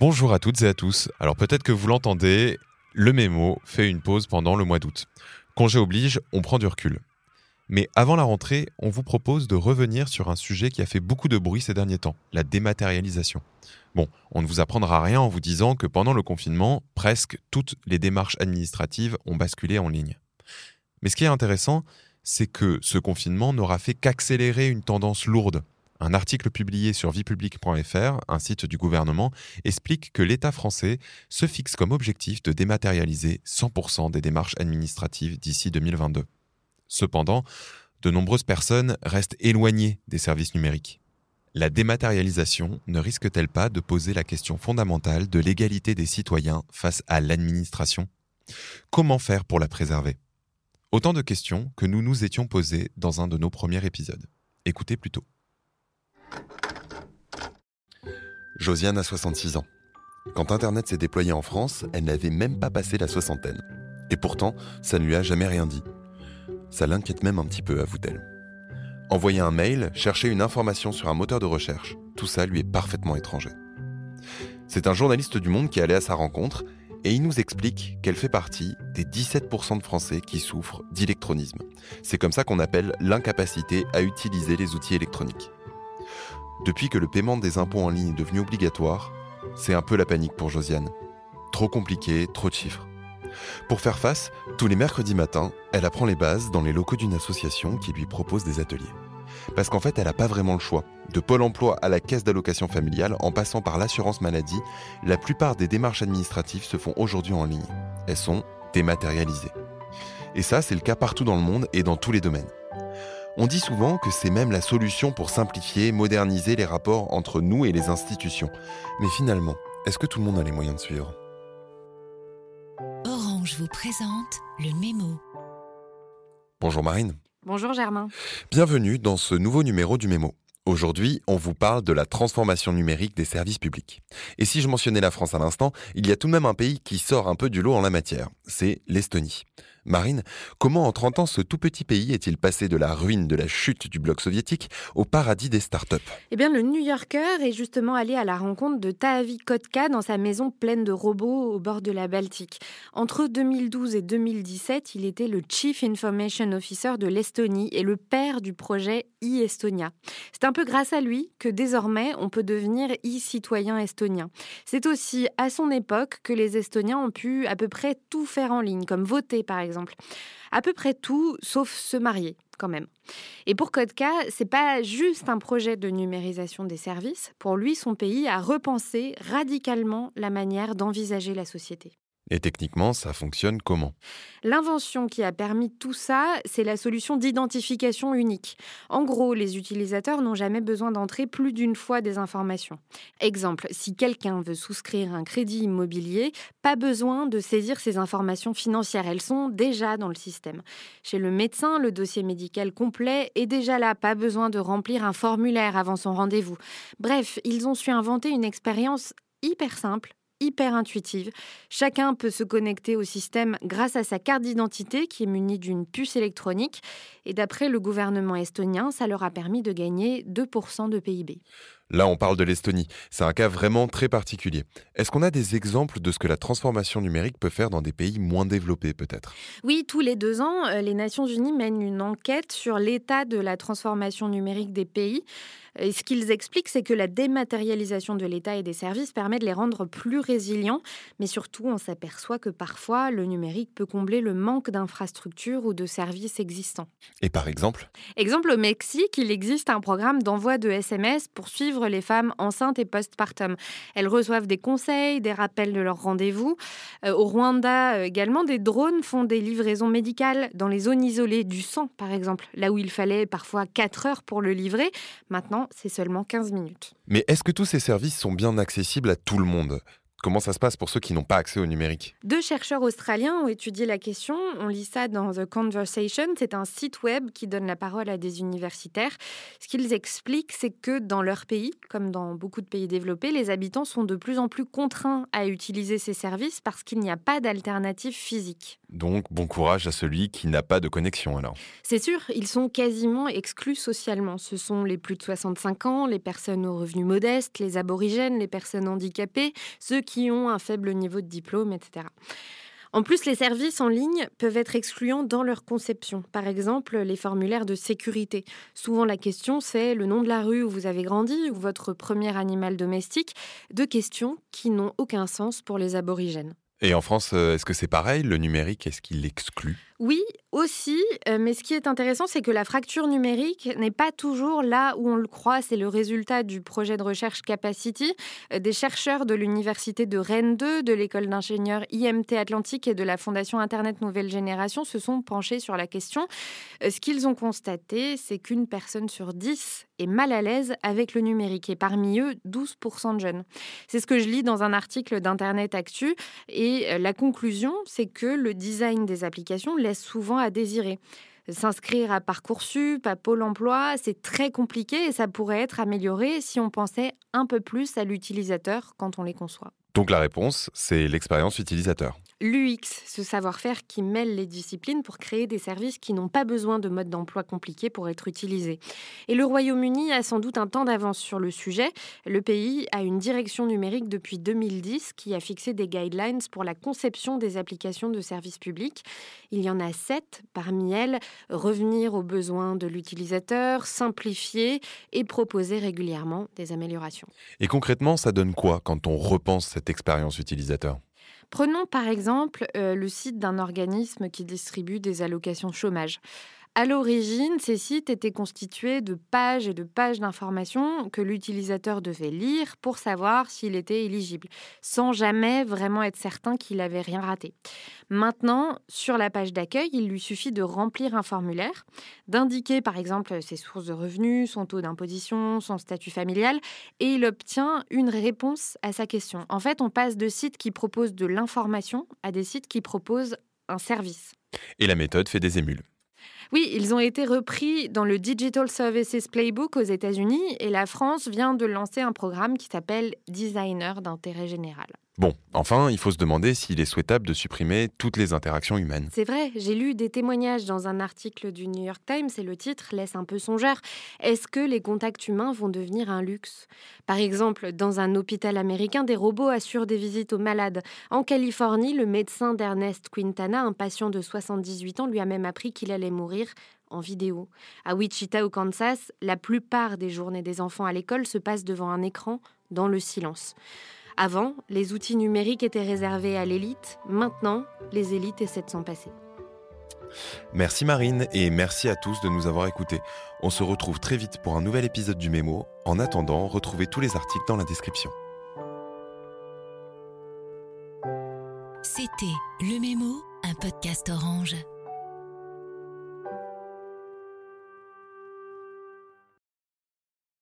Bonjour à toutes et à tous. Alors peut-être que vous l'entendez, le mémo fait une pause pendant le mois d'août. Congé oblige, on prend du recul. Mais avant la rentrée, on vous propose de revenir sur un sujet qui a fait beaucoup de bruit ces derniers temps, la dématérialisation. Bon, on ne vous apprendra rien en vous disant que pendant le confinement, presque toutes les démarches administratives ont basculé en ligne. Mais ce qui est intéressant, c'est que ce confinement n'aura fait qu'accélérer une tendance lourde. Un article publié sur viepublic.fr, un site du gouvernement, explique que l'État français se fixe comme objectif de dématérialiser 100% des démarches administratives d'ici 2022. Cependant, de nombreuses personnes restent éloignées des services numériques. La dématérialisation ne risque-t-elle pas de poser la question fondamentale de l'égalité des citoyens face à l'administration? Comment faire pour la préserver? Autant de questions que nous nous étions posées dans un de nos premiers épisodes. Écoutez plutôt. Josiane a 66 ans. Quand Internet s'est déployé en France, elle n'avait même pas passé la soixantaine. Et pourtant, ça ne lui a jamais rien dit. Ça l'inquiète même un petit peu, avoue-t-elle. Envoyer un mail, chercher une information sur un moteur de recherche, tout ça lui est parfaitement étranger. C'est un journaliste du Monde qui allait à sa rencontre et il nous explique qu'elle fait partie des 17% de Français qui souffrent d'électronisme. C'est comme ça qu'on appelle l'incapacité à utiliser les outils électroniques. Depuis que le paiement des impôts en ligne est devenu obligatoire, c'est un peu la panique pour Josiane. Trop compliqué, trop de chiffres. Pour faire face, tous les mercredis matins, elle apprend les bases dans les locaux d'une association qui lui propose des ateliers. Parce qu'en fait, elle n'a pas vraiment le choix. De Pôle emploi à la caisse d'allocation familiale, en passant par l'assurance maladie, la plupart des démarches administratives se font aujourd'hui en ligne. Elles sont dématérialisées. Et ça, c'est le cas partout dans le monde et dans tous les domaines. On dit souvent que c'est même la solution pour simplifier, moderniser les rapports entre nous et les institutions. Mais finalement, est-ce que tout le monde a les moyens de suivre? Orange vous présente le mémo. Bonjour Marine. Bonjour Germain. Bienvenue dans ce nouveau numéro du mémo. Aujourd'hui, on vous parle de la transformation numérique des services publics. Et si je mentionnais la France à l'instant, il y a tout de même un pays qui sort un peu du lot en la matière, c'est l'Estonie. Marine, comment en 30 ans ce tout petit pays est-il passé de la ruine de la chute du bloc soviétique au paradis des startups Eh bien, le New Yorker est justement allé à la rencontre de Taavi Kotka dans sa maison pleine de robots au bord de la Baltique. Entre 2012 et 2017, il était le Chief Information Officer de l'Estonie et le père du projet e-Estonia. C'est un peu grâce à lui que désormais on peut devenir e-citoyen estonien. C'est aussi à son époque que les Estoniens ont pu à peu près tout faire en ligne, comme voter par exemple à peu près tout, sauf se marier quand même. Et pour Kotka, c'est pas juste un projet de numérisation des services. Pour lui, son pays a repensé radicalement la manière d'envisager la société. Et techniquement, ça fonctionne comment? L'invention qui a permis tout ça, c'est la solution d'identification unique. En gros, les utilisateurs n'ont jamais besoin d'entrer plus d'une fois des informations. Exemple, si quelqu'un veut souscrire un crédit immobilier, pas besoin de saisir ses informations financières, elles sont déjà dans le système. Chez le médecin, le dossier médical complet est déjà là, pas besoin de remplir un formulaire avant son rendez-vous. Bref, ils ont su inventer une expérience hyper simple hyper intuitive. Chacun peut se connecter au système grâce à sa carte d'identité qui est munie d'une puce électronique. Et d'après le gouvernement estonien, ça leur a permis de gagner 2% de PIB. Là, on parle de l'Estonie. C'est un cas vraiment très particulier. Est-ce qu'on a des exemples de ce que la transformation numérique peut faire dans des pays moins développés, peut-être? Oui, tous les deux ans, euh, les Nations Unies mènent une enquête sur l'état de la transformation numérique des pays. Et ce qu'ils expliquent, c'est que la dématérialisation de l'État et des services permet de les rendre plus résilients, mais surtout, on s'aperçoit que parfois, le numérique peut combler le manque d'infrastructures ou de services existants. Et par exemple? Exemple, au Mexique, il existe un programme d'envoi de SMS pour suivre les femmes enceintes et postpartum. Elles reçoivent des conseils, des rappels de leur rendez-vous. Euh, au Rwanda euh, également, des drones font des livraisons médicales dans les zones isolées du sang, par exemple, là où il fallait parfois 4 heures pour le livrer. Maintenant, c'est seulement 15 minutes. Mais est-ce que tous ces services sont bien accessibles à tout le monde? Comment ça se passe pour ceux qui n'ont pas accès au numérique Deux chercheurs australiens ont étudié la question. On lit ça dans The Conversation. C'est un site web qui donne la parole à des universitaires. Ce qu'ils expliquent, c'est que dans leur pays, comme dans beaucoup de pays développés, les habitants sont de plus en plus contraints à utiliser ces services parce qu'il n'y a pas d'alternative physique. Donc bon courage à celui qui n'a pas de connexion alors. C'est sûr, ils sont quasiment exclus socialement. Ce sont les plus de 65 ans, les personnes aux revenus modestes, les aborigènes, les personnes handicapées, ceux qui ont un faible niveau de diplôme, etc. En plus, les services en ligne peuvent être excluants dans leur conception. Par exemple, les formulaires de sécurité. Souvent, la question, c'est le nom de la rue où vous avez grandi ou votre premier animal domestique. Deux questions qui n'ont aucun sens pour les aborigènes. Et en France, euh, est-ce que c'est pareil Le numérique, est-ce qu'il l'exclut Oui, aussi, euh, mais ce qui est intéressant, c'est que la fracture numérique n'est pas toujours là où on le croit. C'est le résultat du projet de recherche Capacity. Euh, des chercheurs de l'université de Rennes 2, de l'école d'ingénieurs IMT Atlantique et de la Fondation Internet Nouvelle Génération se sont penchés sur la question. Ce qu'ils ont constaté, c'est qu'une personne sur dix est mal à l'aise avec le numérique et parmi eux, 12% de jeunes. C'est ce que je lis dans un article d'Internet Actu et la conclusion, c'est que le design des applications laisse souvent à désirer. S'inscrire à Parcoursup, à Pôle emploi, c'est très compliqué et ça pourrait être amélioré si on pensait un peu plus à l'utilisateur quand on les conçoit. Donc la réponse, c'est l'expérience utilisateur. L'UX, ce savoir-faire qui mêle les disciplines pour créer des services qui n'ont pas besoin de modes d'emploi compliqués pour être utilisés. Et le Royaume-Uni a sans doute un temps d'avance sur le sujet. Le pays a une direction numérique depuis 2010 qui a fixé des guidelines pour la conception des applications de services publics. Il y en a sept. Parmi elles, revenir aux besoins de l'utilisateur, simplifier et proposer régulièrement des améliorations. Et concrètement, ça donne quoi quand on repense cette expérience utilisateur? Prenons par exemple euh, le site d'un organisme qui distribue des allocations chômage. À l'origine, ces sites étaient constitués de pages et de pages d'informations que l'utilisateur devait lire pour savoir s'il était éligible, sans jamais vraiment être certain qu'il n'avait rien raté. Maintenant, sur la page d'accueil, il lui suffit de remplir un formulaire, d'indiquer par exemple ses sources de revenus, son taux d'imposition, son statut familial, et il obtient une réponse à sa question. En fait, on passe de sites qui proposent de l'information à des sites qui proposent un service. Et la méthode fait des émules. Oui, ils ont été repris dans le Digital Services Playbook aux États-Unis et la France vient de lancer un programme qui s'appelle Designer d'intérêt général. Bon, enfin, il faut se demander s'il est souhaitable de supprimer toutes les interactions humaines. C'est vrai, j'ai lu des témoignages dans un article du New York Times et le titre laisse un peu songeur. Est-ce que les contacts humains vont devenir un luxe? Par exemple, dans un hôpital américain, des robots assurent des visites aux malades. En Californie, le médecin d'Ernest Quintana, un patient de 78 ans, lui a même appris qu'il allait mourir en vidéo. À Wichita, au Kansas, la plupart des journées des enfants à l'école se passent devant un écran dans le silence. Avant, les outils numériques étaient réservés à l'élite. Maintenant, les élites essaient de s'en passer. Merci Marine et merci à tous de nous avoir écoutés. On se retrouve très vite pour un nouvel épisode du Mémo. En attendant, retrouvez tous les articles dans la description. C'était Le Mémo, un podcast orange.